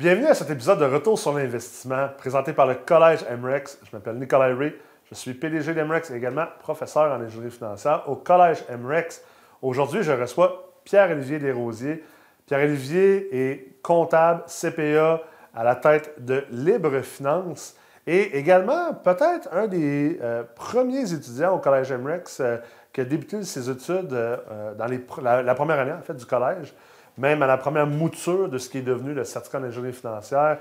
Bienvenue à cet épisode de Retour sur l'investissement présenté par le Collège MREX. Je m'appelle Nicolas Ray, je suis PDG d'MREX et également professeur en ingénierie financière au Collège MREX. Aujourd'hui, je reçois Pierre-Olivier Desrosiers. Pierre-Olivier est comptable CPA à la tête de Libre Finance et également peut-être un des euh, premiers étudiants au Collège MREX euh, qui a débuté ses études euh, dans la, première année en fait, du collège même à la première mouture de ce qui est devenu le certificat d'ingénierie financière.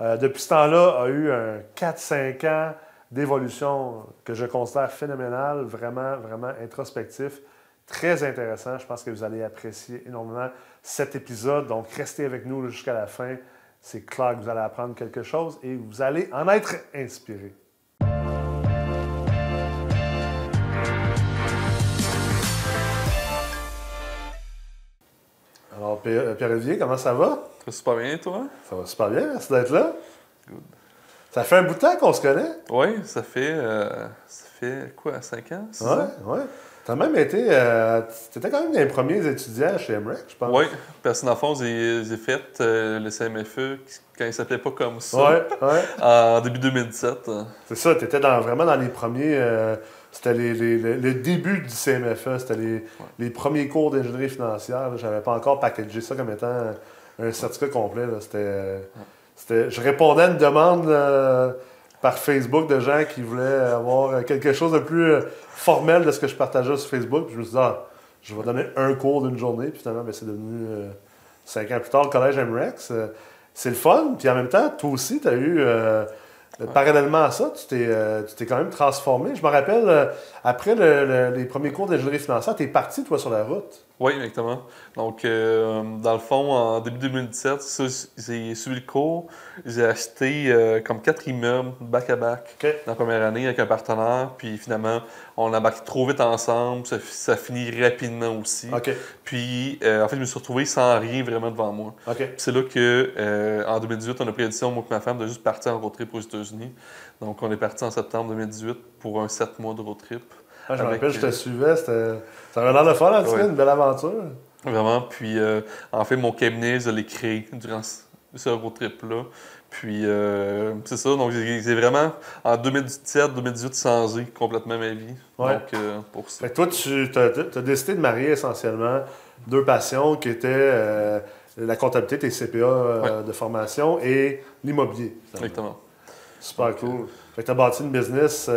Euh, depuis ce temps-là, a eu un 4-5 ans d'évolution que je considère phénoménal, vraiment, vraiment introspectif, très intéressant. Je pense que vous allez apprécier énormément cet épisode. Donc, restez avec nous jusqu'à la fin. C'est clair que vous allez apprendre quelque chose et vous allez en être inspiré. Pierre-Olivier, comment ça va? Ça va super bien, toi? Ça va super bien, merci d'être là. Good. Ça fait un bout de temps qu'on se connaît? Oui, ça fait, euh, ça fait quoi, 5 ans? Oui, oui. Tu as même été. Euh, tu étais quand même un des premiers étudiants chez MREC, je pense. Oui, parce que dans le fond, j'ai fait euh, le CMFE quand il s'appelait pas comme ça. Oui, oui. En début 2017. C'est ça, tu étais dans, vraiment dans les premiers. C'était les, les, le début du CMFE, c'était les, les, premiers cours d'ingénierie financière. Je n'avais pas encore packagé ça comme étant un certificat complet. C'était, je répondais à une demande euh, par Facebook de gens qui voulaient avoir quelque chose de plus euh, formel de ce que je partageais sur Facebook. Puis je me suis dit, ah, je vais donner un cours d'une journée. Puis finalement, ben, c'est devenu euh, cinq ans plus tard le collège MREX. c'est le fun. Puis en même temps, toi aussi, tu as eu Parallèlement à ça, euh, tu t'es quand même transformé. Je me rappelle, euh, après les premiers cours d'ingénierie financière, tu es parti, toi, sur la route. Oui, exactement. Donc, euh, dans le fond, en début 2017, j'ai suivi le cours. J'ai acheté comme quatre immeubles back-à-back dans la première année avec un partenaire. Puis finalement, on a embarqué trop vite ensemble. Ça, ça finit rapidement aussi. Puis, en fait, je me suis retrouvé sans rien vraiment devant moi. C'est là que, en 2018, on a pris la décision, moi et ma femme, de juste partir en road trip aux États-Unis. Donc, on est parti en septembre 2018 pour un sept mois de road trip. Ah, je me rappelle, je te suivais, ça avait l'air de fun, en tout une belle aventure. Vraiment, puis euh, en fait, mon cabinet, je l'ai créé durant ce road trip-là. Puis euh, c'est ça, donc j'ai vraiment, en 2017-2018, changé complètement ma vie. Donc, euh, pour ça. Fait que toi, tu as, décidé de marier essentiellement deux passions qui étaient la comptabilité, tes CPA de formation et l'immobilier. Exactement. Super cool. Fait que tu as bâti une business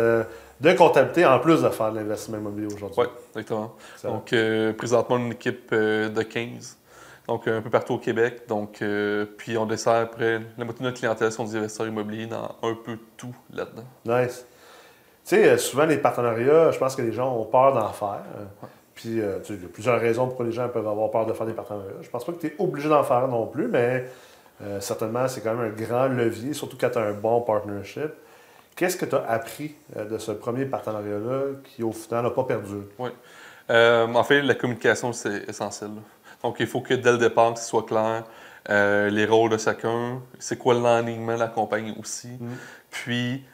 de comptabilité en plus de faire de l'investissement immobilier aujourd'hui. Oui, exactement. Donc, euh, présentement, une équipe euh, de 15. Donc, un peu partout au Québec. Donc, euh, puis on dessert après, la moitié de notre clientèle sont des investisseurs immobiliers dans un peu tout là-dedans. Nice. Tu sais, souvent, les partenariats, je pense que les gens ont peur d'en faire. Puis, il y a plusieurs raisons pourquoi les gens peuvent avoir peur de faire des partenariats. Je pense pas que tu es obligé d'en faire non plus, mais certainement, c'est quand même un grand levier, surtout quand tu as un bon partnership. Qu'est-ce que tu as appris euh, de ce premier partenariat-là qui, au final, n'a pas perdu? Oui. Euh, en fait, la communication, c'est essentiel. Donc, il faut que dès le départ, ce soit clair. Euh, les rôles de chacun, c'est quoi l'alignement de la compagnie aussi. Mm. Puis,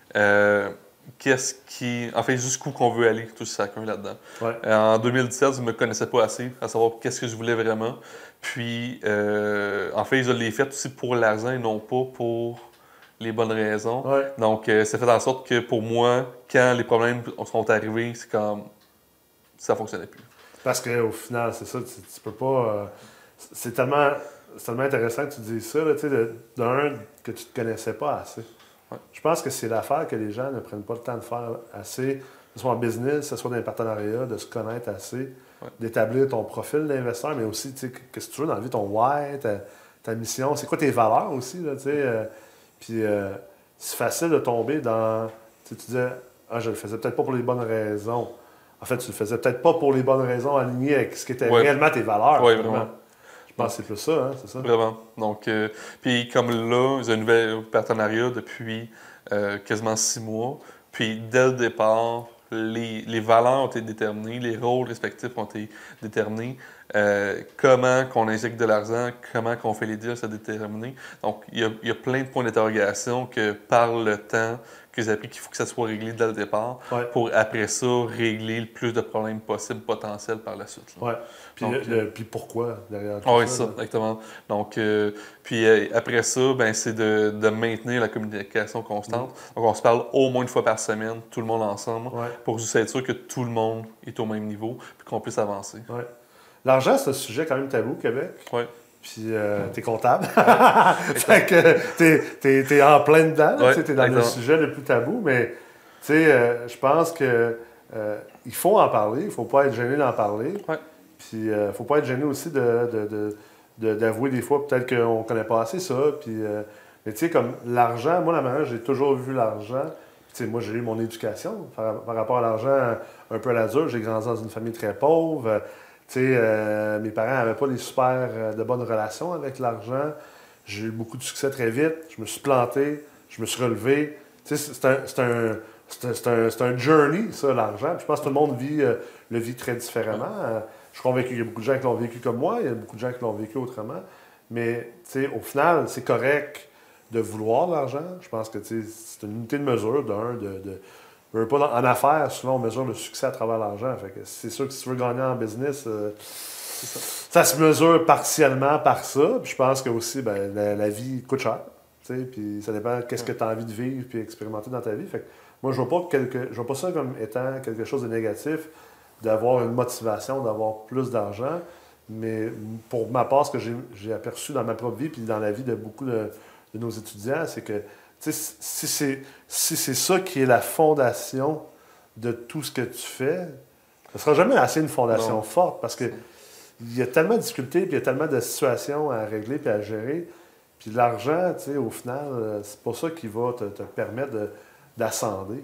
qu'est-ce qui. En fait, jusqu'où qu'on veut aller, tous chacun là-dedans. en 2017, je ne me connaissais pas assez à savoir qu'est-ce que je voulais vraiment. Puis, en fait, je l'ai fait aussi pour l'argent et non pas pour les bonnes raisons. Donc, euh, ça fait en sorte que pour moi, quand les problèmes sont arrivés, c'est comme ça fonctionnait plus. Parce qu'au final, c'est ça, tu, peux pas. Euh, c'est tellement, tellement intéressant que tu dises ça, tu sais, d'un que tu ne te connaissais pas assez. Je pense que c'est l'affaire que les gens ne prennent pas le temps de faire assez, que ce soit en business, que ce soit dans les partenariats, de se connaître assez, d'établir ton profil d'investisseur, mais aussi, tu sais, qu'est-ce que tu veux dans la vie, ton why, ta, mission, c'est quoi tes valeurs aussi, là, tu sais. Euh, puis euh, c'est facile de tomber dans. Tu disais, ah, je le faisais peut-être pas pour les bonnes raisons. En fait, tu le faisais peut-être pas pour les bonnes raisons alignées avec ce qui était réellement tes valeurs. Oui, vraiment. Je pense que c'est plus ça, hein, c'est ça? Vraiment. Donc, euh, puis comme là, j'ai un nouvel partenariat depuis euh, quasiment six mois. Puis dès le départ, les, les, valeurs ont été déterminées, les rôles respectifs ont été déterminés. Euh, comment qu'on injecte de l'argent, comment qu'on fait les deals, c'est déterminé. Donc, il y, a, il y, a, plein de points d'interrogation que par le temps que j'ai appris qu'il faut que ça soit réglé dès le départ pour après ça régler le plus de problèmes possibles potentiels par la suite. Oui. Puis, euh, puis, pourquoi derrière tout Oui, ça, exactement. Donc, euh, puis après ça, ben, c'est de, de, maintenir la communication constante. Mm. Donc, on se parle au moins une fois par semaine, tout le monde ensemble, pour juste être sûr que tout le monde est au même niveau puis qu'on puisse avancer. Ouais. L'argent, c'est un sujet quand même tabou au Québec. Oui. Puis euh, t'es comptable. fait que t'es, es, en plein dedans. t'es dans le sujet le plus tabou. Mais tu sais, euh, je pense que euh, il faut en parler. Il faut pas être gêné d'en parler. Ouais. Puis il ne faut pas être gêné aussi de, d'avouer des fois peut-être qu'on ne connaît pas assez ça. Puis, mais tu sais, comme l'argent, moi, la manière, j'ai toujours vu l'argent. Tu sais, moi, j'ai eu mon éducation par, rapport à l'argent un peu à la dure. J'ai grandi dans une famille très pauvre. Tu sais, euh, mes parents n'avaient pas des super euh, de bonnes relations avec l'argent. J'ai eu beaucoup de succès très vite. Je me suis planté, je me suis relevé. Tu sais, c'est un, un, un, journey, ça, l'argent. Je pense que tout le monde vit, euh, le vit très différemment. je suis convaincu qu'il y a beaucoup de gens qui l'ont vécu comme moi, il y a beaucoup de gens qui l'ont vécu autrement. Mais tu sais, au final, c'est correct de vouloir l'argent. Je pense que c'est une unité de mesure, d'un, de en affaires, souvent, on mesure le succès à travers l'argent. c'est sûr que si tu veux gagner en business, euh, ça. se mesure partiellement par ça. Puis je pense que aussi, ben, la, vie coûte cher. Puis ça dépend qu'est-ce que tu as envie de vivre et expérimenter dans ta vie. Fait moi, je ne vois, pas je vois pas ça comme étant quelque chose de négatif, d'avoir une motivation, d'avoir plus d'argent. Mais pour ma part, ce que j'ai aperçu dans ma propre vie puis dans la vie de beaucoup de nos étudiants, c'est que si c'est si ça qui est la fondation de tout ce que tu fais, ce ne sera jamais assez une fondation forte parce que il y a tellement de difficultés, puis il y a tellement de situations à régler puis à gérer. Puis l'argent, au final, euh, c'est pas ça qui va te, te permettre d'assender.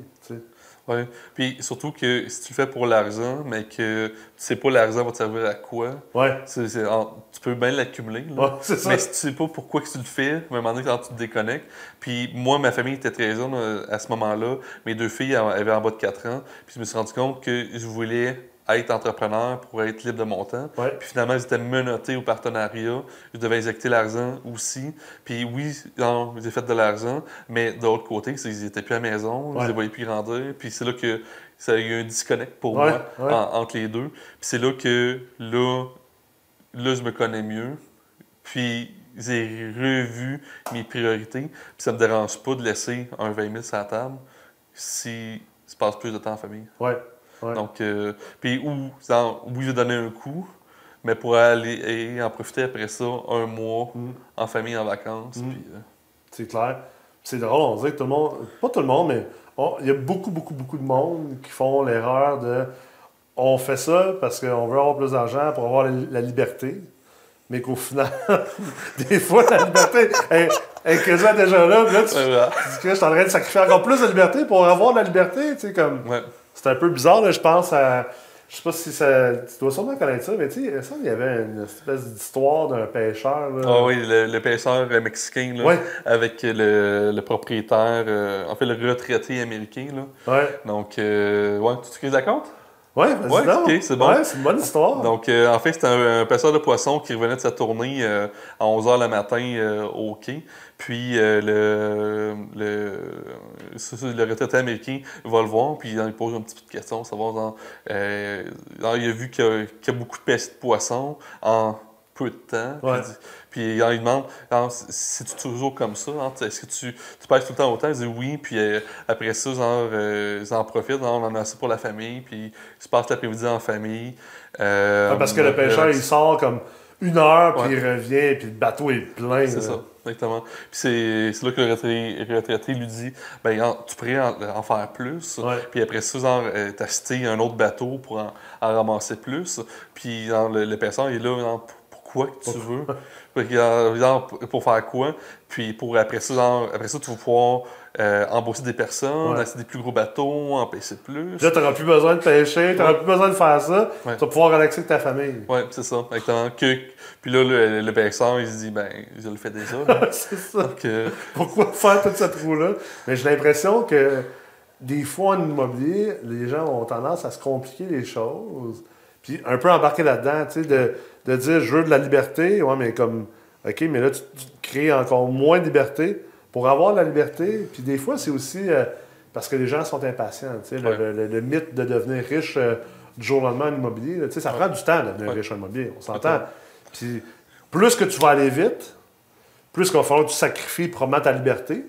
Puis surtout que si tu le fais pour l'argent, mais que tu sais pas l'argent va te servir à quoi, ouais. tu peux bien l'accumuler. Ouais, mais si tu sais pas pourquoi que tu le fais, à un moment donné, quand tu te déconnectes. Puis moi, ma famille était très jeune euh, à ce moment-là. Mes deux filles avaient en bas de 4 ans. Puis je me suis rendu compte que je voulais être entrepreneur pour être libre de mon temps. Puis finalement, ils étaient menottés au partenariat. Je devais injecter l'argent aussi. Puis oui, j'ai fait de l'argent, mais de l'autre côté, ils n'étaient plus à la maison, ils ne voyaient plus grandir. Puis c'est là que ça a eu un disconnect pour moi entre les deux. Puis c'est là que là, là, je me connais mieux. Puis j'ai revu mes priorités. Puis ça me dérange pas de laisser un 20 000 sur la table si je passe plus de temps en famille. Ouais. Donc, euh, puis où, oui, je donner un coup, mais pour aller en profiter après ça un mois mm. en famille, en vacances. Mm. Euh, c'est clair. C'est drôle, on dirait que tout le monde, pas tout le monde, mais il y a beaucoup, beaucoup, beaucoup de monde qui font l'erreur de on fait ça parce qu'on veut avoir plus d'argent pour avoir la, liberté, mais qu'au final, des fois, la liberté est, est quasiment déjà là. Puis là, tu, dis que je suis en train de sacrifier encore plus de liberté pour avoir de la liberté. Tu sais, comme. C'est un peu bizarre, je pense à. Je sais pas si ça. Tu dois sûrement connaître ça, mais tu sais, il y avait une espèce d'histoire d'un pêcheur. Ah oui, le, pêcheur mexicain, là, avec le, propriétaire, euh, en fait, le retraité américain. Là. Ouais. Donc, euh, ouais, tu te racontes? Oui, ouais, c'est bon. c'est une bonne histoire. Donc, euh, en fait, c'était un, pêcheur de poissons qui revenait de sa tournée à 11h le matin au quai. Puis euh, le, le, le, retraité américain va le voir, puis il pose une petite question, savoir, euh, il a vu qu'il y, a beaucoup de poissons en peu de temps. Puis, il demande c'est toujours comme ça Est-ce que tu, tu pêches tout le temps autant Il dit oui. Puis euh, après ça, genre, ils en profitent. on en a assez pour la famille. Puis ils se passent l'après-midi en famille. parce que le pêcheur, il sort comme une heure, puis il revient, puis le bateau est plein. C'est ça, exactement. Puis c'est là que le retraité, lui dit ben, tu pourrais en, faire plus. Puis après ça, genre, euh, t'as cité un autre bateau pour en, ramasser plus. Puis le, le personne est là, genre, pourquoi que tu veux pour faire quoi? Puis pour après ça, après ça, tu vas pouvoir euh, embaucher des personnes, acheter des plus gros bateaux, en pêcher plus. Là, tu n'auras plus besoin de pêcher, tu n'auras plus besoin de faire ça. Tu vas pouvoir relaxer avec ta famille. Oui, c'est ça, exactement. Que, puis là, le, le pêcheur, il se dit, ben, je le fais déjà. c'est ça. Euh, Pourquoi faire toute cette roue-là? Mais j'ai l'impression que des fois, en immobilier, les gens ont tendance à se compliquer les choses. Puis un peu embarquer là-dedans, tu sais, de de dire je veux de la liberté, ouais, mais comme, OK, mais là, tu, tu crées encore moins de liberté pour avoir de la liberté. Puis des fois, c'est aussi euh, parce que les gens sont impatients. le- Ouais. le, le- le mythe de devenir riche euh, du jour au lendemain en immobilier, là, ça prend du temps de devenir riche en immobilier, on s'entend. Puis plus que tu vas aller vite, plus qu'il va falloir que tu sacrifies probablement ta liberté,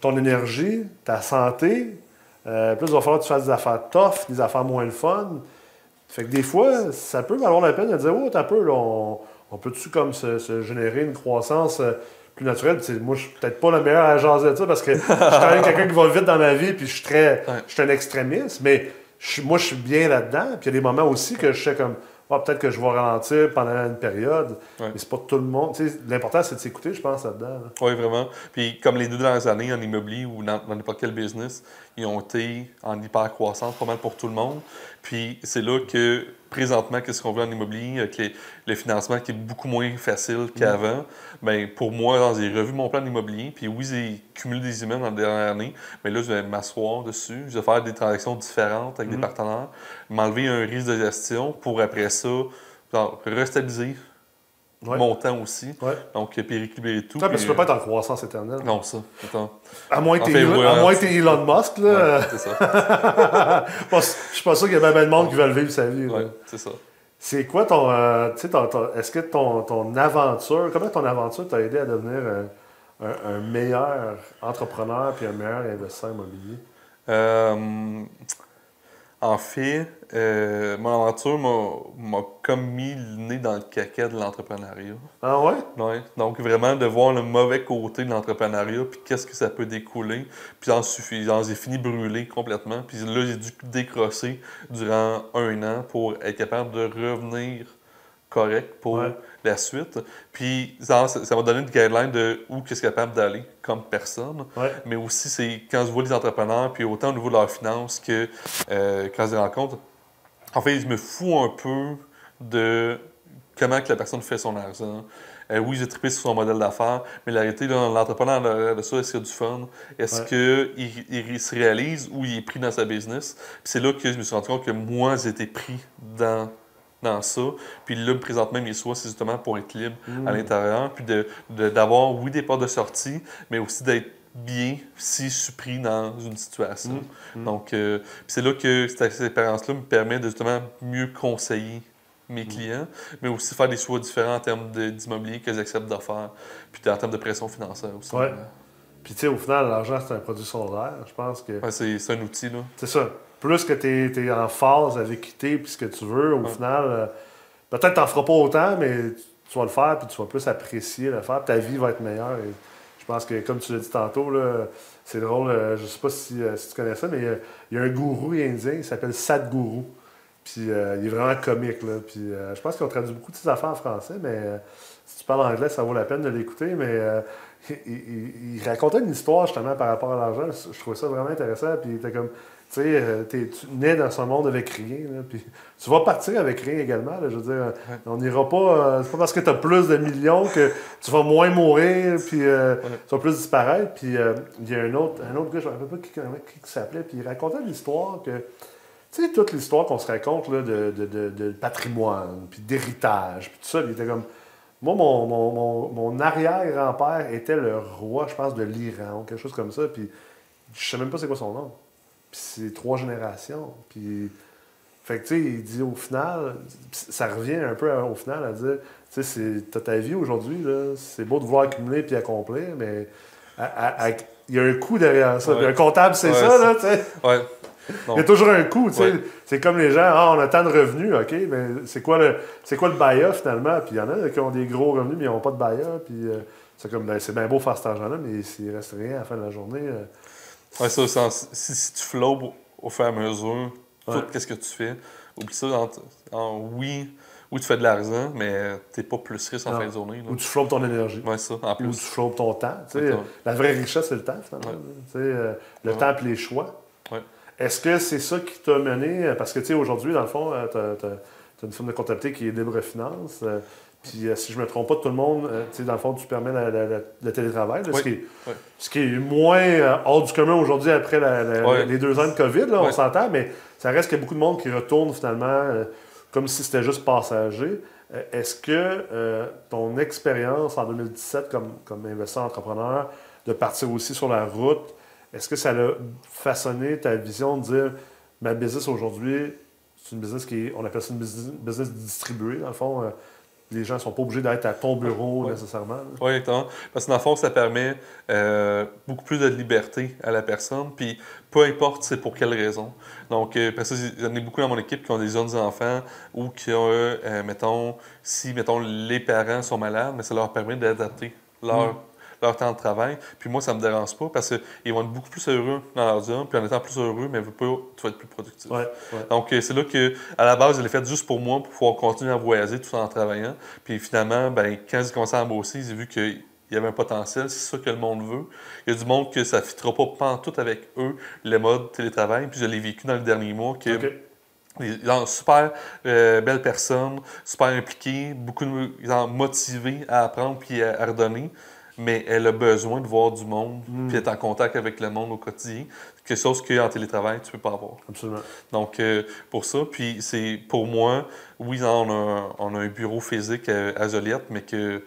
ton énergie, ta santé. euh, plus il va falloir que tu fasses des affaires tough, des affaires moins le fun. Fait que des fois, ça peut valoir la peine de dire Oh, t'as peu, là, on, on peut-tu comme se, se générer une croissance euh, plus naturelle? Puis, moi, je suis peut-être pas le meilleur à jaser de ça parce que je suis quand même quelqu'un qui va vite dans ma vie, puis je suis très. Ouais. Je suis un extrémiste, mais je moi, je suis bien là-dedans. Puis il y a des moments aussi que je sais comme. Peut-être que je vais ralentir pendant une période. Ouais. Mais c'est pas tout le monde. L'important, c'est de s'écouter, je pense, là-dedans. là. Oui, vraiment. Puis comme les deux dernières années en immobilier ou dans dans n'importe quel business, ils ont été en hyper-croissance pas mal pour tout le monde. Puis c'est là que présentement, qu'est-ce qu'on veut en immobilier, avec les- le financement qui est beaucoup moins facile qu'avant, ben pour moi, j'ai revu mon plan d'immobilier, puis oui, j'ai cumulé des emails dans la dernière année, mais là, je vais m'asseoir dessus, je vais faire des transactions différentes avec des partenaires, m'enlever un risque de gestion pour après ça, genre, restabiliser Ouais. mon temps aussi. Ouais. Donc, puis rééquilibrer tout. Ça, parce que tu peux pas être en croissance éternelle. non, ça. Attends. À moins que En t'es fait, Elon, Musk, là. Ouais, c'est ça. Je suis pas sûr qu'il y a bien, de monde qui veulent vivre sa vie. Ouais, c'est ça. C'est quoi ton. euh, tu ton- ton- est-ce que ton, ton aventure. Comment ton aventure t'a aidé à devenir un, un- un meilleur entrepreneur puis un meilleur investisseur immobilier? Euh, en fait, euh, mon aventure m'a comme mis le nez dans le caca de l'entrepreneuriat. Ah ouais? Ouais. Donc, vraiment, de voir le mauvais côté de l'entrepreneuriat, puis qu'est-ce que ça peut découler. Puis, j'en ai fini brûlé complètement. Puis là, j'ai dû décrosser durant un an pour être capable de revenir correct pour Ouais. La suite. Puis, ça ça m'a donné une guideline de où qu'est-ce capable d'aller comme personne. Ouais. Mais aussi, c'est quand je vois les entrepreneurs, puis autant au niveau de leurs finances que euh, quand je les rencontre, en fait, je me fous un peu de comment que la personne fait son argent. Euh, oui, j'ai trippé sur son modèle d'affaires, mais la réalité, l'entrepreneur de ça, est-ce qu'il y a du fun? Est-ce Ouais. qu'il il se réalise ou il est pris dans sa business? Puis c'est là que je me suis rendu compte que moi, j'étais pris dans, dans ça. Puis là, présentement, mes choix, c'est justement pour être libre à l'intérieur, puis de- de- d'avoir, oui, des portes de sortie, mais aussi d'être bien si je suis pris dans une situation. Donc, euh, c'est là que cette, cette expérience-là me permet de justement mieux conseiller mes clients, mais aussi faire des choix différents en termes de- d'immobilier que j'accepte de faire, puis en termes de pression financière aussi. Ouais. Puis, tu sais, au final, l'argent, c'est un produit secondaire. Je pense que. Ouais, c'est un outil, là. C'est ça. Plus que tu es, en phase avec quitter puis ce que tu veux, au Ouais. final, euh, peut-être t'en feras pas autant, mais tu, vas le faire puis tu vas plus apprécier le faire. puis Ta vie va être meilleure. Et je pense que, comme tu l'as dit tantôt, là, c'est drôle. euh, je sais pas si, euh, si tu connais ça, mais il y a- il y, a un gourou indien, il s'appelle Sadhguru. Puis euh, il est vraiment comique. Là. Puis euh, je pense qu'on traduit beaucoup de ses affaires en français, mais euh, si tu parles anglais, ça vaut la peine de l'écouter. Mais euh, il, il- il racontait une histoire justement par rapport à l'argent. Je trouvais ça vraiment intéressant. Puis il était comme, tu sais, euh, t'es- tu nais dans ce monde avec rien. là, puis tu vas partir avec rien également. là, je veux dire, Ouais. on n'ira pas. euh, c'est pas parce que tu as plus de millions que tu vas moins mourir. Puis euh, Ouais. tu vas plus disparaître. Puis euh, il y a un autre, un autre gars, je ne me rappelle pas qui, qui, qui s'appelait. Puis il racontait l'histoire que. Tu sais, toute l'histoire qu'on se raconte là, de, de, de, de patrimoine, puis d'héritage, puis tout ça, il était comme. Moi, mon, mon, mon, mon arrière-grand-père était le roi, je pense, de l'Iran, ou quelque chose comme ça, puis je sais même pas c'est quoi son nom. Puis c'est trois générations. Puis. Fait que, tu sais, il dit au final, ça revient un peu à- au final à dire, tu sais, c'est- t'as ta vie aujourd'hui, là, c'est beau de vouloir accumuler puis accomplir, mais il y a un coût derrière ça. Ouais. Un comptable, c'est Ouais, ça, là, tu sais. Ouais. Il y a toujours un coût, tu sais. C'est comme les gens, ah, on a tant de revenus, OK, mais c'est quoi le c'est quoi le finalement? Puis il y en a qui ont des gros revenus, mais ils n'ont pas de BAYA. Puis euh, c'est comme, ben, c'est bien beau faire cet argent-là, mais s'il reste rien à la fin de la journée. euh, Ouais, ça, ça, si, si tu flobes au, fur et à mesure, Ouais. tout ce que tu fais, oublie ça. En, en- oui, oui, tu fais de l'argent, mais t'es pas plus riche en Non. fin de journée. Ou tu flopes ton énergie. Ouais, ça, en Ou plus. tu flopes ton temps. tu sais. Exactement. La vraie richesse, c'est le temps, finalement. Euh, le temps et les choix. Est-ce que c'est ça qui t'a mené? euh, Parce que, tu sais, aujourd'hui, dans le fond, tu as, une firme de comptabilité qui est Libre Finance. Puis, euh, si je ne me trompe pas, tout le monde, euh, tu sais, dans le fond, tu permets la- la- la- le télétravail. là, Oui. ce, qui est, ce qui est moins euh, hors du commun aujourd'hui après les deux ans de COVID, là, on s'entend, mais ça reste qu'il y a beaucoup de monde qui retourne finalement comme si c'était juste passager. Est-ce que ton expérience en 2017 comme, comme investisseur entrepreneur, de partir aussi sur la route, est-ce que ça a façonné ta vision de dire ma business aujourd'hui, c'est une business qui est, on appelle ça une business, business distribuée, dans le fond. Les gens ne sont pas obligés d'être à ton bureau Ouais. nécessairement. Oui, exactement. Parce que dans le fond, ça permet euh, beaucoup plus de liberté à la personne, puis peu importe c'est pour quelle raison. Donc, euh, parce que j'en ai beaucoup dans mon équipe qui ont des jeunes enfants ou qui ont, euh, mettons, si, mettons, les parents sont malades, mais ça leur permet d'adapter leur, Mm. Leur temps de travail. Puis moi, ça me dérange pas parce qu'ils vont être beaucoup plus heureux dans leur job, puis en étant plus heureux, mais tu vas être plus productif. Ouais, ouais. Donc, euh, c'est là que, à la base, je l'ai fait juste pour moi, pour pouvoir continuer à voyager tout en travaillant. Puis finalement, ben, quand j'ai commencé à embaucher, j'ai vu qu'il y avait un potentiel, c'est ça que le monde veut. Il y a du monde que ça ne fitera pas tout avec eux, le mode télétravail. Puis je l'ai vécu dans le dernier mois, que OK. des super euh, belles personnes, super impliquées, beaucoup de gens motivés à apprendre puis à, à redonner. Mais elle a besoin de voir du monde, Mm. puis être en contact avec le monde au quotidien. Quelque chose qu'en télétravail, tu peux pas avoir. Absolument. Donc, euh, pour ça, puis c'est pour moi, oui, on a, un, on a un bureau physique euh, à Joliette, mais que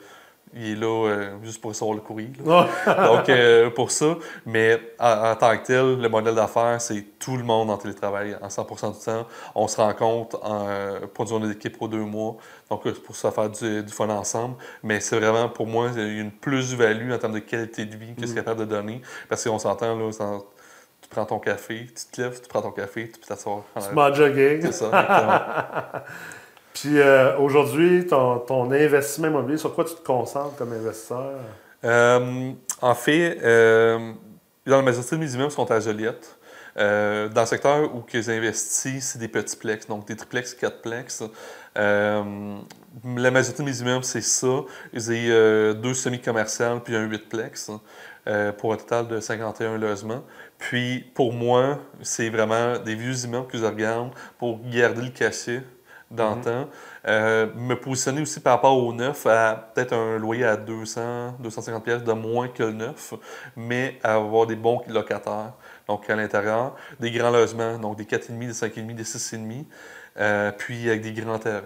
il est là euh, juste pour recevoir le courrier. là. Donc, euh, pour ça, mais en, en tant que tel, le modèle d'affaires, c'est tout le monde en télétravail en 100% du temps. On se rencontre en, euh, pour une journée d'équipe pour deux mois. Donc, euh, pour ça, faire du, du fun ensemble. Mais c'est vraiment, pour moi, une plus-value en termes de qualité de vie que c'est Mm. capable de donner. Parce qu'on s'entend, là, sans- tu prends ton café, tu te lèves, tu prends ton café, tu peux t'asseoir. Tu m'as jogging. C'est ça, exactement. Puis euh, aujourd'hui, ton, ton investissement immobilier, sur quoi tu te concentres comme investisseur? Euh, en fait, euh, dans la majorité de mes immeubles sont à Joliette. Dans le secteur où que j'ai investi, c'est des petits plex, donc des triplex, quatreplex. La majorité de mes immeubles, c'est ça. J'ai deux semi-commerciales puis un huitplex pour un total de 51 logements. Puis pour moi, c'est vraiment des vieux immeubles que je regarde pour garder le cachet dans Mhm. le temps. Euh, me positionner aussi par rapport au neuf à peut-être un loyer à 200, 250 pièces de moins que le neuf, mais à avoir des bons locataires. Donc à l'intérieur, des grands logements, donc des 4,5, des 5,5, des 6,5, euh, puis avec des grands terrains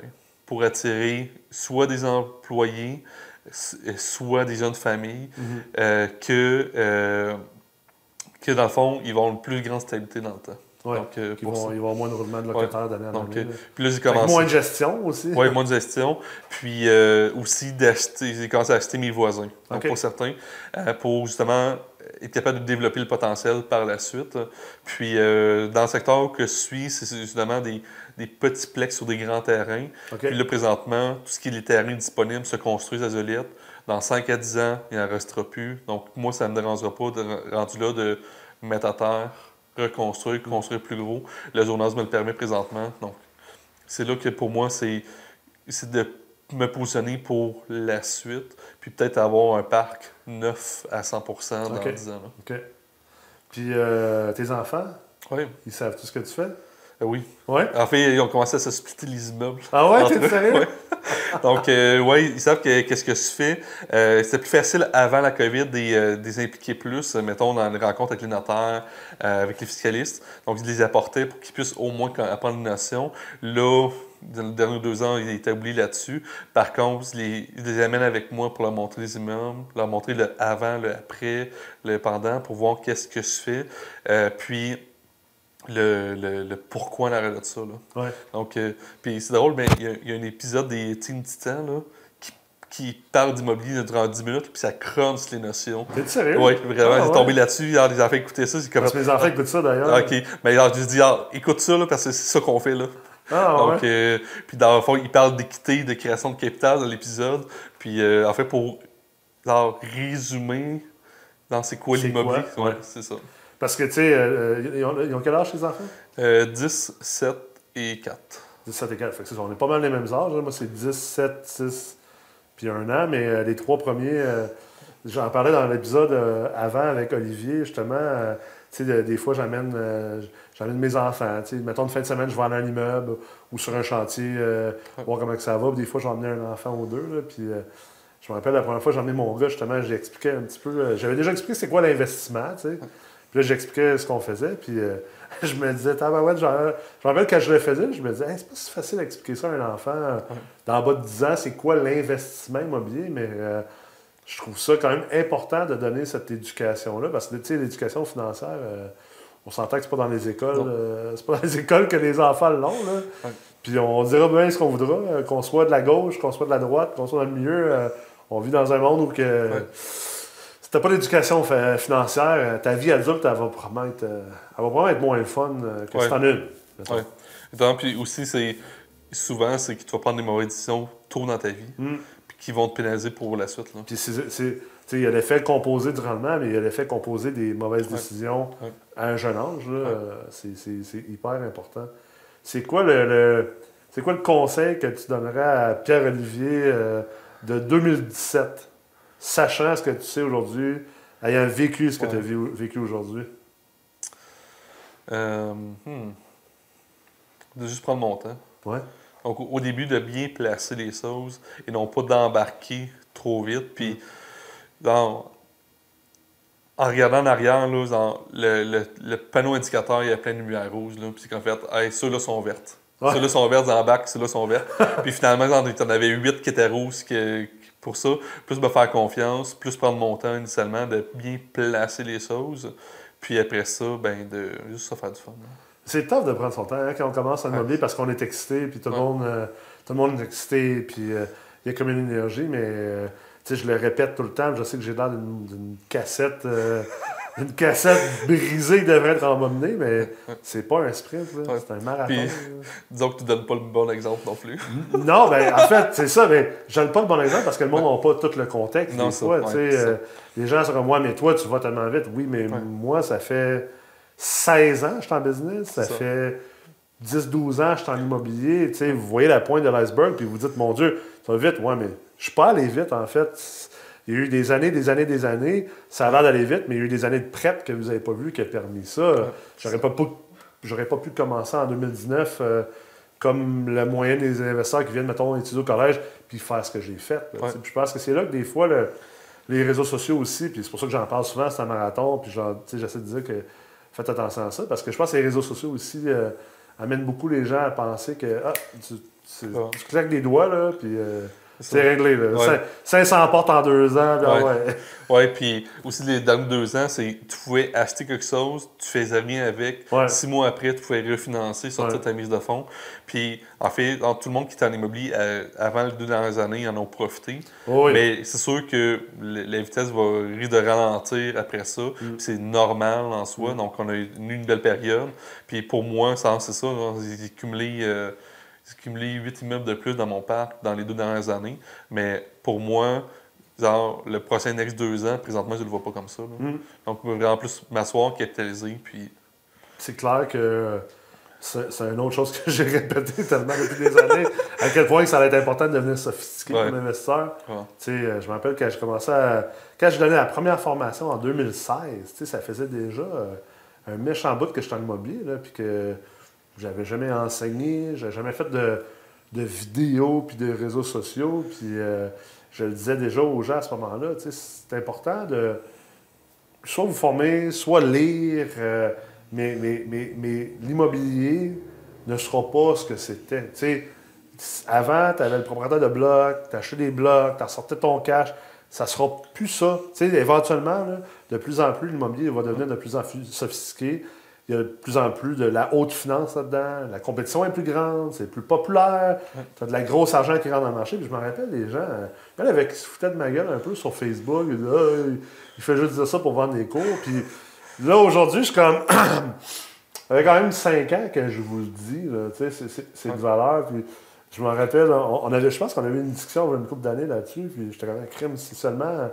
pour attirer soit des employés, s- soit des jeunes familles, euh, que, euh, que dans le fond, ils vont avoir une plus grande stabilité dans le temps. Ouais. Donc, euh, vont, ça. ils vont avoir moins de roulement de locataires d'année en année. euh. Puis là, j'ai commencé. moins de gestion aussi. Oui, moins de gestion. Puis euh, aussi d'acheter, j'ai commencé à acheter mes voisins. Donc pour certains, euh, pour justement être capable de développer le potentiel par la suite. Puis dans le secteur que je suis, c'est justement des, des petits plex sur des grands terrains. Puis là, présentement, tout ce qui est les terrains disponibles se construisent à Joliette. Dans 5 à 10 ans, il n'en restera plus. Donc moi, ça ne me dérangera pas, de, rendu là, de mettre à terre, reconstruire, construire plus gros. Le zonage me le permet présentement. Donc c'est là que pour moi, c'est de me positionner pour la suite, puis peut-être avoir un parc neuf à 100% dans Ok. 10 ans. là. OK. Puis euh, tes enfants, Oui, ils savent tout ce que tu fais? euh, oui. Ouais? En fait, ils ont commencé à se splitter les immeubles. Ah ouais, t'es eux, sérieux? ouais. Donc, euh, ouais, ils savent que- qu'est-ce que je fais. Euh, C'était plus facile avant la COVID des, euh, des impliquer plus, mettons, dans les rencontres avec les notaires, euh, avec les fiscalistes. Donc, je les apportais pour qu'ils puissent au moins apprendre une notion. Là, dans les derniers deux ans, ils étaient oubliés là-dessus. Par contre, je les, je les avec moi pour leur montrer les immeubles, leur montrer le avant, le après, le pendant, pour voir qu'est-ce que je fais. Euh, puis, le, le, le pourquoi en arrière de ça. Là. Ouais. Donc, euh, puis c'est drôle, mais il y, a- il y a un épisode des Teen Titans là, qui, qui parle d'immobilier durant 10 minutes, puis ça crunch les notions. T'es sérieux? Oui, vraiment, Ah, j'ai ouais. tombé là-dessus. Alors, les enfants écoutaient ça, c'est comme. Parce que mes enfants écoutent ça d'ailleurs. Ah, ok, mais alors, je dis, ah, écoute ça, là, parce que c'est ça qu'on fait. là. Ah, Donc, ouais. euh, puis dans le fond, il parle d'équité, de création de capital dans l'épisode. Puis, euh, en fait, pour genre, résumer dans c'est quoi? l'immobilier, ouais, Ouais. c'est ça. Parce que, tu sais, euh, ils, ont, ils ont quel âge, les enfants? Euh, 10, 7 et 4. 17 et 4. Fait que on est pas mal les mêmes âges. là. Moi, c'est 10, 7, 6, puis un an. Mais euh, les trois premiers, euh, j'en parlais dans l'épisode euh, avant avec Olivier, justement. euh, tu sais, de- des fois, j'amène euh, j'amène mes enfants. Tu sais, mettons, une fin de semaine, je vais aller à un immeuble ou sur un chantier, euh, Ouais. voir comment que ça va. Puis des fois, j'ai emmené un enfant ou deux. là, puis euh, je me rappelle la première fois, j'ai emmené mon gars, justement, j'ai expliqué un petit peu. euh, J'avais déjà expliqué c'est quoi l'investissement, tu sais. Puis là, j'expliquais ce qu'on faisait, puis euh, je me disais, ah ben ouais, genre, je me rappelle quand je le faisais, je me disais, Hey, c'est pas si facile d'expliquer ça à un enfant dans bas de 10 ans, c'est quoi l'investissement immobilier, mais euh, je trouve ça quand même important de donner cette éducation-là, parce que, tu sais, l'éducation financière, euh, on s'entend que c'est pas dans les écoles, c'est pas dans les écoles que les enfants l'ont, là. Ouais. Puis on dira bien ce qu'on voudra, qu'on soit de la gauche, qu'on soit de la droite, qu'on soit dans le milieu, on vit dans un monde où que... Ouais. Si t'as pas d'éducation financière, euh, ta vie adulte, elle va probablement être, euh, elle va probablement être moins fun euh, que Ouais. si t'en as une. mettons. Ouais. Évidemment, puis aussi, c'est souvent, c'est que tu vas prendre des mauvaises décisions tôt dans ta vie, Mm. puis qui vont te pénaliser pour la suite. Là. Puis c'est- il y a l'effet composé du rendement, mais il y a l'effet composé des mauvaises Ouais. décisions Ouais. à un jeune âge. c'est- hyper important. C'est quoi le, le- c'est quoi le conseil que tu donnerais à Pierre-Olivier euh, de 2017, sachant ce que tu sais aujourd'hui, ayant vécu ce que Ouais. tu as vécu aujourd'hui? Euh, hmm. De juste prendre mon temps. Ouais. Donc, au- début, de bien placer les choses et non pas d'embarquer trop vite. Puis, dans- en regardant en arrière, là, dans le, le- le panneau indicateur, il y a plein de lumières rouges. Là, puis qu'en fait, hey, ceux-là sont vertes. Ouais. Ceux-là sont vertes, embarque, ceux-là sont vertes. puis finalement, il y en avait huit qui étaient rouges que- pour ça. Plus me faire confiance, plus prendre mon temps initialement, de bien placer les choses. Puis après ça, ben, de juste se faire du fun. là. C'est tough de prendre son temps hein, quand on commence à Ouais. immobilier parce qu'on est excité, puis tout le, Ouais. monde, euh, tout le monde est excité, puis euh, il y a comme une énergie, mais euh, tu sais, je le répète tout le temps, je sais que j'ai l'air d'une d'une cassette, euh, une cassette brisée devrait être emmenée, mais c'est pas un sprint, Ouais. c'est un marathon. Puis-. Disons que tu donnes pas le bon exemple non plus. non, ben en fait, c'est ça, mais je donne pas le bon exemple parce que le monde n'a pas tout le contexte. Non, des ça, fois, ouais, euh, les gens sont comme moi, mais toi, tu vas tellement vite. Oui, mais moi, ça fait 16 ans que je suis en business, ça, fait 10-12 ans que je suis en immobilier. Vous voyez la pointe de l'iceberg, puis vous dites, mon Dieu, ça va vite. Ouais, mais je suis pas allé vite, en fait. Il y a eu des années, des années, des années. Ça a l'air d'aller vite, mais il y a eu des années de prep que vous n'avez pas vu qui a permis ça. J'aurais pas, pu- j'aurais pas pu commencer en 2019 euh, comme le moyen des investisseurs qui viennent, mettons, étudier au collège, puis faire ce que j'ai fait. là. Ouais. Je pense que c'est là que des fois, le- les réseaux sociaux aussi, puis c'est pour ça que j'en parle souvent, c'est un marathon, puis j'essaie de dire que faites attention à ça, parce que je pense que les réseaux sociaux aussi euh, amènent beaucoup les gens à penser que ah, tu, tu, Ouais. tu claques des doigts, là, puis euh, C'est réglé. Là. Ouais. Cin- 500 portes en deux ans, ah Ouais. ouais. Puis aussi les derniers deux ans, c'est tu pouvais acheter quelque chose, tu faisais rien avec. Ouais. Six mois après, tu pouvais refinancer, sortir ta mise de fonds. Puis en fait, dans tout le monde qui était en immobilier euh, avant les deux dernières années, ils en ont profité. Oh oui. Mais c'est sûr que la vitesse va risque de ralentir après ça. Mm. C'est normal en soi. Donc, on a eu une belle période. Puis pour moi, ça, c'est ça. J'ai cumulé, euh, cumulé 8 immeubles de plus dans mon parc dans les deux dernières années. Mais pour moi, genre, le prochain next deux ans, présentement, je ne le vois pas comme ça. Mm. Donc, je vraiment plus m'asseoir, capitaliser. Puis, c'est clair que c'est une autre chose que j'ai répété tellement depuis des années, à quel point que ça allait être important de devenir sophistiqué Ouais. comme investisseur. Ouais. Tu sais, euh, je me rappelle quand j'ai commencé à... Quand j'ai donné la première formation en 2016, tu sais, ça faisait déjà euh, un méchant bout que j'étais en immobilier, là, puis que j'avais jamais enseigné, j'avais jamais fait de, de vidéos puis de réseaux sociaux, puis euh, je le disais déjà aux gens à ce moment-là, c'est important de soit vous former, soit lire, euh, mais, mais, mais, mais l'immobilier ne sera pas ce que c'était. Sais, avant, tu avais le propriétaire de blocs, tu achetais des blocs, tu sortais ton cash. Ça sera plus ça. Sais, éventuellement, de plus en plus, l'immobilier va devenir de plus en plus sophistiqué. Il y a de plus en plus de la haute finance là-dedans. La compétition est plus grande, c'est plus populaire. Tu as de la grosse argent qui rentre dans le marché. Puis je me rappelle, les gens, euh, il y en avait qui se foutaient de ma gueule un peu sur Facebook. Ils disaient, Ah, il- fait juste dire ça pour vendre des cours. Puis là, aujourd'hui, je suis comme. Ça fait quand même 5 ans que je vous le dis. là, tu sais, c'est- de valeur. Puis je me rappelle, on, on avait, je pense qu'on avait eu une discussion il y a une couple d'années là-dessus. Puis j'étais comme un crime. Si seulement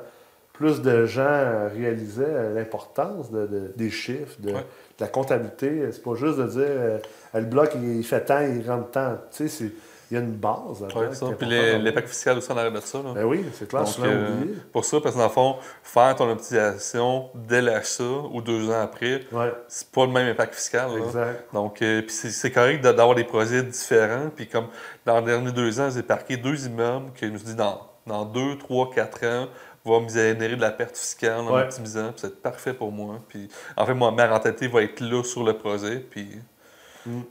plus de gens réalisaient l'importance de- de- des chiffres, de, Ouais. de la comptabilité. C'est pas juste de dire euh, le bloc, il, fait tant, il rentre tant. Tu sais, il y a une base ouais, qui ça. Puis l'impact fiscal aussi en arrière de ça. là. Ben oui, c'est clair, Donc, euh, pour ça, parce que dans le fond, faire ton optimisation dès l'achat ou deux ans après, Ouais, c'est pas le même impact fiscal. là. exact. Donc, euh, c'est correct d'avoir des projets différents. Puis comme dans les derniers deux ans, j'ai parqué deux immeubles que je me suis dit, dans, dans deux, trois, quatre ans, va me générer de la perte fiscale en Ouais. optimisant. Puis ça va être parfait pour moi. Puis, en fait, moi, ma rentabilité va être là sur le projet. Puis, Mm.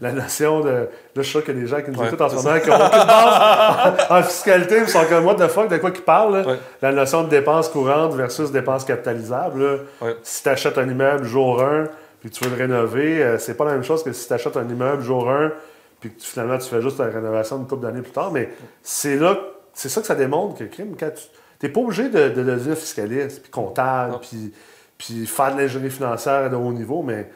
La notion de. Là, je suis sûr qu'il y a des gens qui nous Ouais, écoutent en ce c'est moment qui n'ont aucune base en, fiscalité, ils sont comme, what the fuck, de quoi qu'ils parlent? Ouais. La notion de dépenses courantes versus dépenses capitalisables. Si tu achètes un immeuble jour 1 puis que tu veux le rénover, euh, c'est pas la même chose que si tu achètes un immeuble jour 1 puis que tu- finalement tu fais juste la rénovation une couple d'années plus tard. Mais c'est là, c'est ça que ça démontre que crime, quand tu n'es pas obligé de, de devenir fiscaliste, puis comptable, puis, puis faire de l'ingénierie financière de haut niveau, mais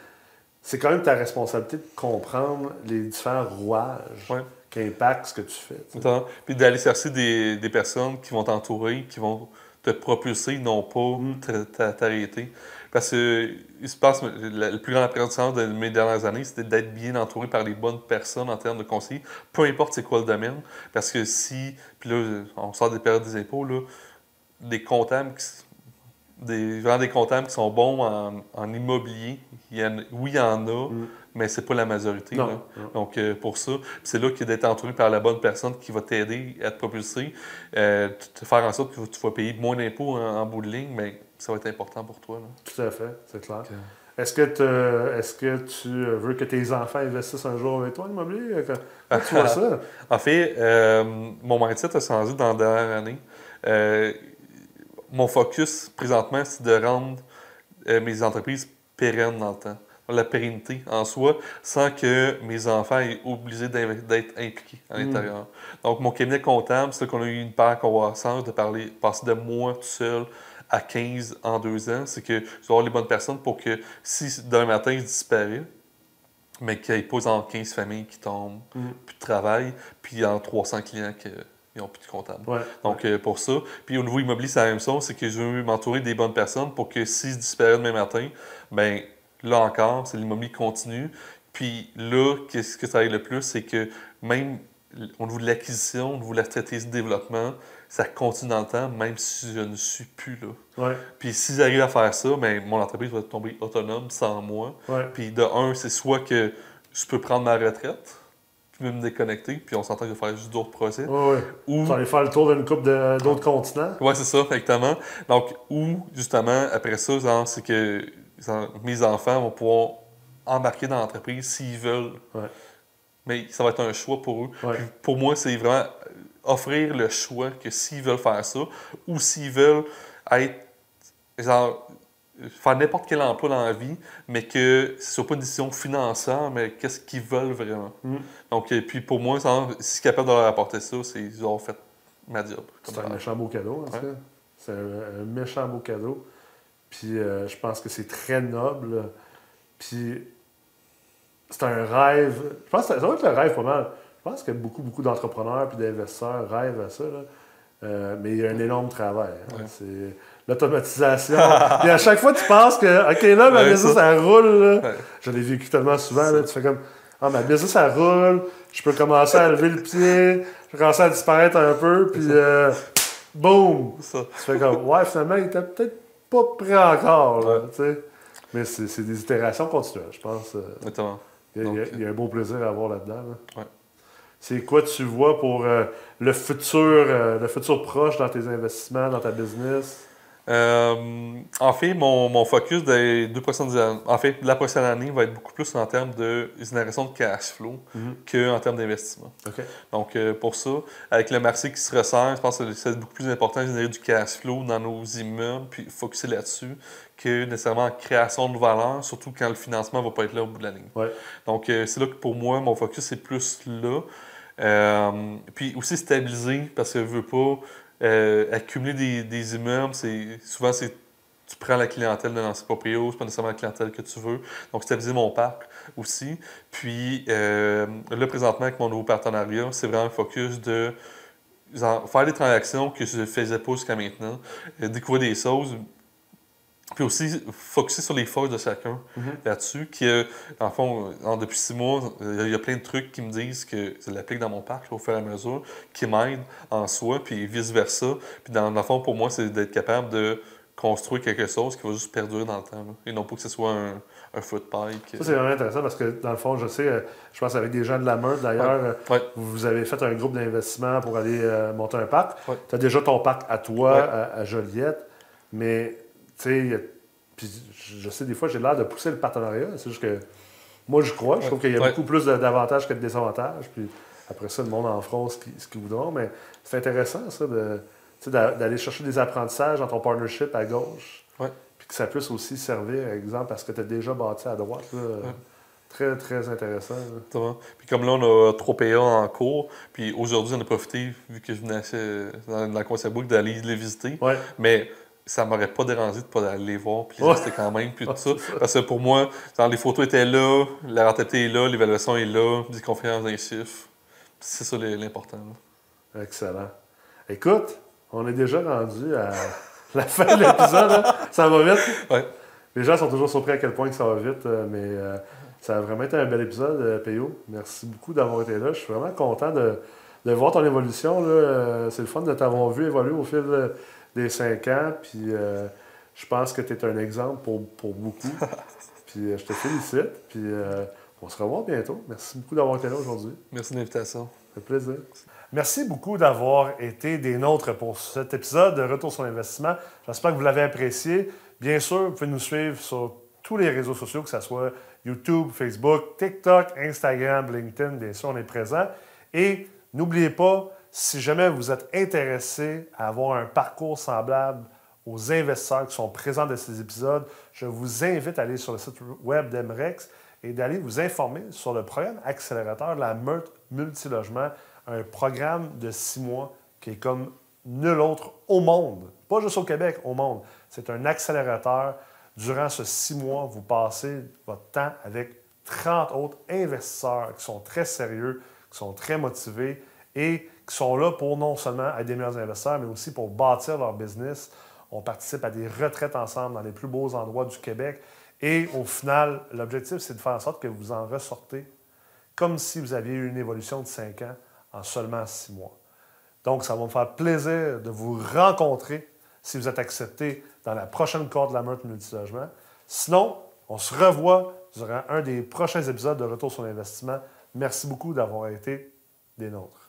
c'est quand même ta responsabilité de comprendre les différents rouages Ouais. qui impactent ce que tu fais. Puis d'aller chercher des, des personnes qui vont t'entourer, qui vont te propulser, non pas Mm. te- t'a- t'arrêter. Parce que il se passe, le, le plus grand apprentissage de mes dernières années, c'était d'être bien entouré par les bonnes personnes en termes de conseillers, peu importe c'est quoi le domaine. Parce que si, puis là, on sort des périodes des impôts, là, des comptables qui, des, vraiment des comptables qui sont bons en, en immobilier, il y en- oui, il y en a, Mm. mais c'est pas la majorité. Non, là. non. Donc, euh, pour ça, c'est là que d'être entouré par la bonne personne qui va t'aider à te propulser, euh, te faire en sorte que tu vas payer moins d'impôts en, en bout de ligne, mais ça va être important pour toi. là. Tout à fait, c'est clair. Est-ce que, est-ce que tu veux que tes enfants investissent un jour avec toi en immobilier? Comment tu vois ça? En fait, euh, mon mindset a changé dans la dernière année. Mon focus présentement, c'est de rendre euh, mes entreprises pérennes dans le temps. La pérennité en soi, sans que mes enfants aient obligé d'être impliqués à Mm. l'intérieur. Donc, mon cabinet comptable, c'est qu'on a eu une paire croissance de parler, passer de moi tout seul à 15 en deux ans. C'est que je dois avoir les bonnes personnes pour que si demain matin je disparais, mais qu'il n'y ait pas genre 15 familles qui tombent, Mm. plus de travail, puis en 300 clients qui n'ont plus de comptable. Ouais. Donc, euh, pour ça. Puis au niveau immobilier, c'est la même chose, c'est que je veux m'entourer des bonnes personnes pour que si je disparais demain matin, ben là encore, c'est l'immobilier qui continue. Puis là, qu'est-ce que ça aide le plus, c'est que même au niveau de l'acquisition, au niveau de la stratégie de développement, ça continue dans le temps, même si je ne suis plus là. Ouais. Puis si j'arrive à faire ça, ben mon entreprise va tomber autonome sans moi. Ouais. Puis de un, c'est soit que je peux prendre ma retraite, puis me déconnecter, puis on s'entend que je vais faire juste d'autres projets. Ouais, ouais. Ou aller faire le tour d'une coupe d'autres continents? Ouais, c'est ça, exactement. Donc, ou, justement, après ça, c'est que genre, mes enfants vont pouvoir embarquer dans l'entreprise s'ils veulent. Ouais. Mais ça va être un choix pour eux. Ouais. Puis pour moi, c'est vraiment offrir le choix que s'ils veulent faire ça, ou s'ils veulent être, genre, faire n'importe quel emploi dans la vie, mais que ce soit pas une décision financière, mais qu'est-ce qu'ils veulent vraiment. Mm. Donc, et puis pour moi, si je suis capable de leur apporter ça, c'est ils auront fait ma job. C'est un méchant beau cadeau, en. C'est un, un méchant beau cadeau. Puis euh, je pense que c'est très noble. Puis c'est un rêve. Je pense que ça va être le rêve pas mal. Je pense que beaucoup, beaucoup d'entrepreneurs et d'investisseurs rêvent à ça. là. Euh, mais il y a un énorme travail. hein. Ouais. C'est l'automatisation. et à chaque fois, tu penses que, OK, là, ma Ouais, business, ça. ça roule. là. Ouais. Je l'ai vécu tellement souvent. Là, tu fais comme, ah, ma business, ça roule. Je peux commencer à lever le pied. Je peux commencer à disparaître un peu. Puis, euh, boum! Tu fais comme, ouais, finalement, il était peut-être pas prêt encore. Là, Ouais. tu sais. Mais c'est des itérations continuelles, je pense. euh, Exactement. Il y, a- il y a- Donc, il y a un beau plaisir à avoir là-dedans. là. Ouais. C'est quoi tu vois pour euh, le futur, euh, le futur proche dans tes investissements, dans ta business? Euh, en fait, mon, mon focus des deux prochaines années, en fait, la prochaine année va être beaucoup plus en termes de génération de cash flow Mhm. qu'en termes d'investissement. Donc, euh, pour ça, avec le marché qui se resserre, je pense que c'est beaucoup plus important de générer du cash flow dans nos immeubles, puis focuser là-dessus, que nécessairement en création de valeur, surtout quand le financement ne va pas être là au bout de la ligne. Ouais. Donc, euh, c'est là que pour moi, mon focus est plus là. Puis aussi stabiliser, parce que je veux pas euh, accumuler des, des immeubles. C'est, souvent, c'est tu prends la clientèle de l'ancien proprio, c'est pas nécessairement la clientèle que tu veux. Donc, stabiliser mon parc aussi. Puis, euh, là, présentement, avec mon nouveau partenariat, c'est vraiment un focus de faire des transactions que je ne faisais pas jusqu'à maintenant, euh, découvrir des choses, puis aussi focuser sur les forces de chacun Mhm. là-dessus. Qui, euh, en fond, euh, depuis six mois, euh, il y a plein de trucs qui me disent que je l'applique dans mon parc là, au fur et à mesure, qui m'aident en soi, puis vice-versa. Puis dans, dans le fond, pour moi, c'est d'être capable de construire quelque chose qui va juste perdurer dans le temps. là. Et non pas que ce soit un, un foot pike. Ça, c'est vraiment intéressant parce que, dans le fond, je sais, euh, je pense avec des gens de la Meurthe, d'ailleurs, euh, Ouais. vous avez fait un groupe d'investissement pour aller euh, monter un parc. Ouais. Tu as déjà ton parc à toi, Ouais. à, à Joliette, mais, sais, je sais, des fois, j'ai l'air de pousser le partenariat. C'est juste que moi, je crois. Je trouve qu'il y a Ouais. beaucoup plus d'avantages que de désavantages. Puis après ça, le monde en fera ce qu'ils voudront. Mais c'est intéressant, ça, de, d'aller chercher des apprentissages dans ton partnership à gauche. Ouais. Puis que ça puisse aussi servir, exemple, parce que tu as déjà bâti à droite. là. Très, très intéressant. là. Puis comme là, on a trois PA en cours. Puis aujourd'hui, on a profité, vu que je venais dans la coin d'aller les visiter. Mais ça m'aurait pas dérangé de pas aller les voir. Puis rester quand même. Puis tout ça. Parce que pour moi, les photos étaient là, la rentabilité est là, l'évaluation est là, des conférences dans les chiffres. C'est ça l'important. Excellent. Écoute, on est déjà rendu à la fin de l'épisode. hein. Ça va vite. Ouais. Les gens sont toujours surpris à quel point que ça va vite, euh, mais euh, ça a vraiment été un bel épisode, euh, P.O. Merci beaucoup d'avoir été là. Je suis vraiment content de, de voir ton évolution. C'est le fun de t'avoir vu évoluer au fil des cinq ans. Puis euh, je pense que tu es un exemple pour, pour beaucoup. Puis euh, je te félicite. Puis euh, on se revoit bientôt. Merci beaucoup d'avoir été là aujourd'hui. Merci de l'invitation. Ça fait plaisir. Merci beaucoup d'avoir été des nôtres pour cet épisode de Retour sur l'investissement. J'espère que vous l'avez apprécié. Bien sûr, vous pouvez nous suivre sur tous les réseaux sociaux, que ce soit YouTube, Facebook, TikTok, Instagram, LinkedIn. Bien sûr, on est présent. Et n'oubliez pas, si jamais vous êtes intéressé à avoir un parcours semblable aux investisseurs qui sont présents dans ces épisodes, je vous invite à aller sur le site web d'Emrex et d'aller vous informer sur le programme accélérateur de la Meurthe Multilogement, un programme de six mois qui est comme nul autre au monde, pas juste au Québec, au monde. C'est un accélérateur. Durant ce six mois, vous passez votre temps avec 30 autres investisseurs qui sont très sérieux, qui sont très motivés et qui sont là pour non seulement être des meilleurs investisseurs, mais aussi pour bâtir leur business. On participe à des retraites ensemble dans les plus beaux endroits du Québec. Et au final, l'objectif, c'est de faire en sorte que vous en ressortez comme si vous aviez eu une évolution de 5 ans en seulement 6 mois. Donc, ça va me faire plaisir de vous rencontrer si vous êtes accepté dans la prochaine cohorte de la Meurthe Multilogement. Sinon, on se revoit durant un des prochains épisodes de Retour sur l'investissement. Merci beaucoup d'avoir été des nôtres.